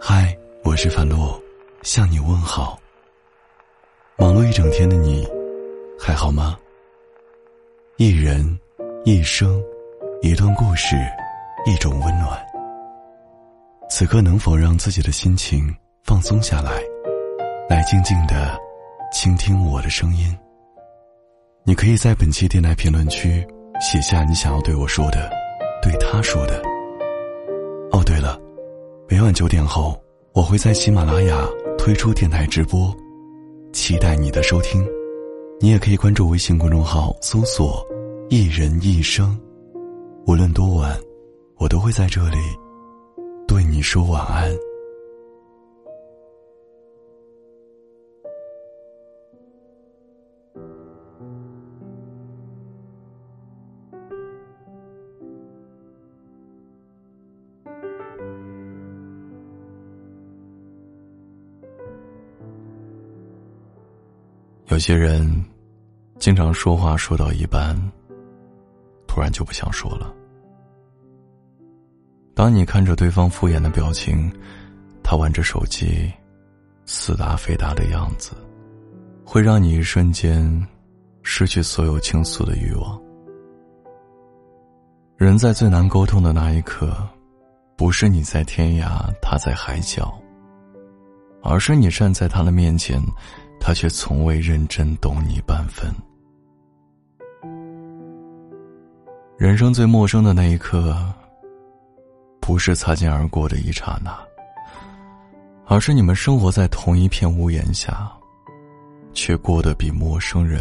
嗨，我是樊洛，向你问好。忙碌一整天的你，还好吗？一人，一生，一段故事，一种温暖。此刻能否让自己的心情放松下来，来静静的倾听我的声音？你可以在本期电台评论区写下你想要对我说的，对他说的。哦，对了。每晚九点后，我会在喜马拉雅推出电台直播，期待你的收听。你也可以关注微信公众号，搜索“一人一生”。无论多晚，我都会在这里对你说晚安。有些人，经常说话说到一半，突然就不想说了。当你看着对方敷衍的表情，他玩着手机，似答非答的样子，会让你一瞬间失去所有倾诉的欲望。人在最难沟通的那一刻，不是你在天涯，他在海角，而是你站在他的面前。他却从未认真懂你半分。人生最陌生的那一刻，不是擦肩而过的一刹那，而是你们生活在同一片屋檐下，却过得比陌生人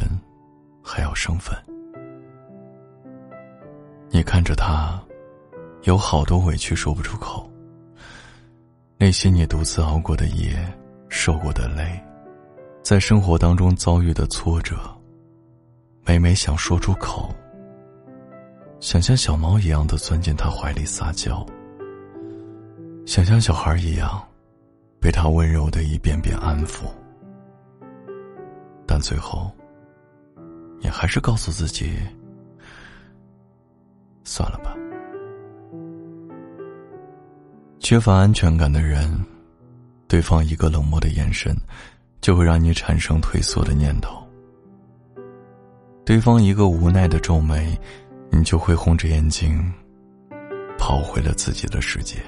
还要生分。你看着他，有好多委屈说不出口，那些你独自熬过的夜，受过的累。在生活当中遭遇的挫折，每每想说出口，想像小猫一样的钻进他怀里撒娇，想像小孩一样，被他温柔的一遍遍安抚，但最后，你还是告诉自己，算了吧。缺乏安全感的人，对方一个冷漠的眼神。就会让你产生退缩的念头。对方一个无奈的皱眉，你就会红着眼睛，跑回了自己的世界。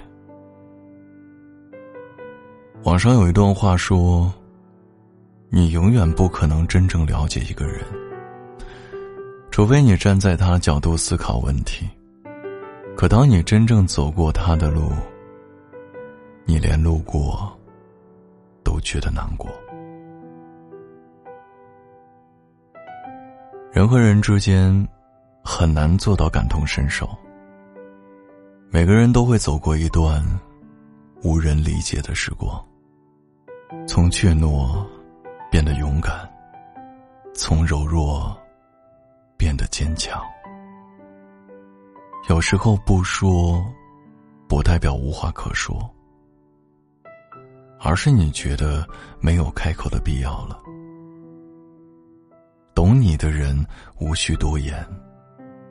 网上有一段话说：“你永远不可能真正了解一个人，除非你站在他的角度思考问题。可当你真正走过他的路，你连路过都觉得难过。”人和人之间，很难做到感同身受。每个人都会走过一段无人理解的时光，从怯懦变得勇敢，从柔弱变得坚强。有时候不说，不代表无话可说，而是你觉得没有开口的必要了。懂你的人无需多言，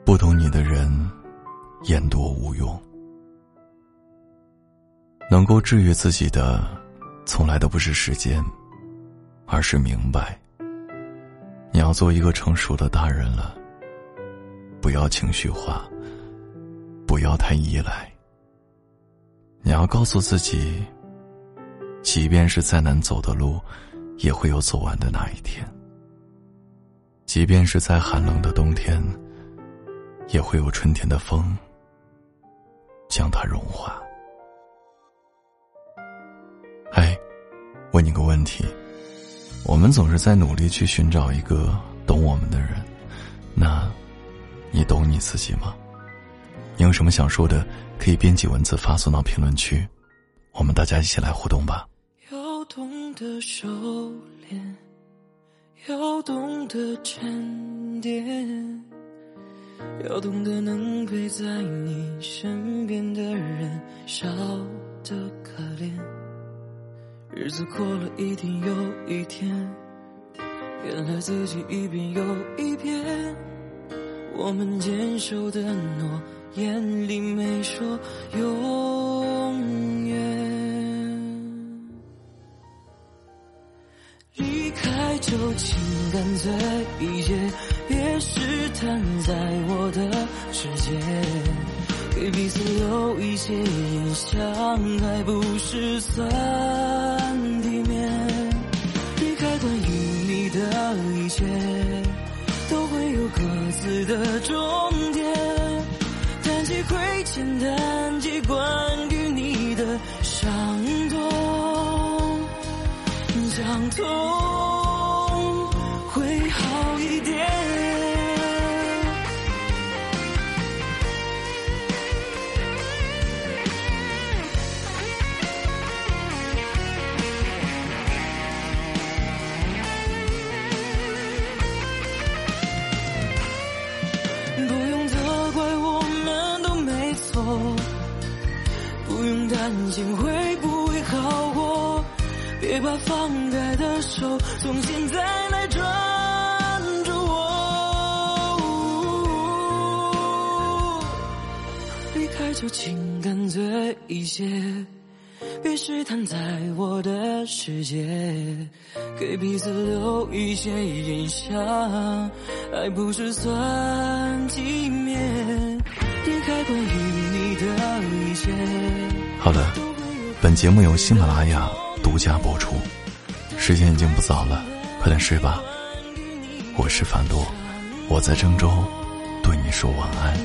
不懂你的人言多无用。能够治愈自己的，从来都不是时间，而是明白。你要做一个成熟的大人了，不要情绪化，不要太依赖。你要告诉自己，即便是再难走的路，也会有走完的那一天。即便是在寒冷的冬天，也会有春天的风将它融化。哎，问你个问题：我们总是在努力去寻找一个懂我们的人，那，你懂你自己吗？你有什么想说的，可以编辑文字发送到评论区，我们大家一起来互动吧。要懂得收敛。要懂得沉淀，要懂得能陪在你身边的人少得可怜。日子过了一天又一天，原来自己一遍又一遍。我们坚守的诺言里没说永干脆一些，别试探在我的世界，给彼此留一些印象，还不是算体面。离开关于你的一切，都会有各自的终担心会不会好过，别把放开的手从现在来抓住我。离开就请干脆一些，别试探在我的世界，给彼此留一些印象，还不是算计好的，本节目由喜马拉雅独家播出。时间已经不早了，快点睡吧。我是樊多，我在郑州，对你说晚安。